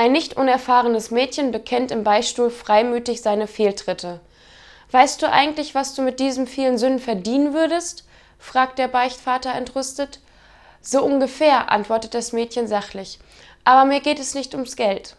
Ein nicht unerfahrenes Mädchen bekennt im Beistuhl freimütig seine Fehltritte. Weißt du eigentlich, was du mit diesen vielen Sünden verdienen würdest? fragt der Beichtvater entrüstet. So ungefähr, antwortet das Mädchen sachlich. Aber mir geht es nicht ums Geld.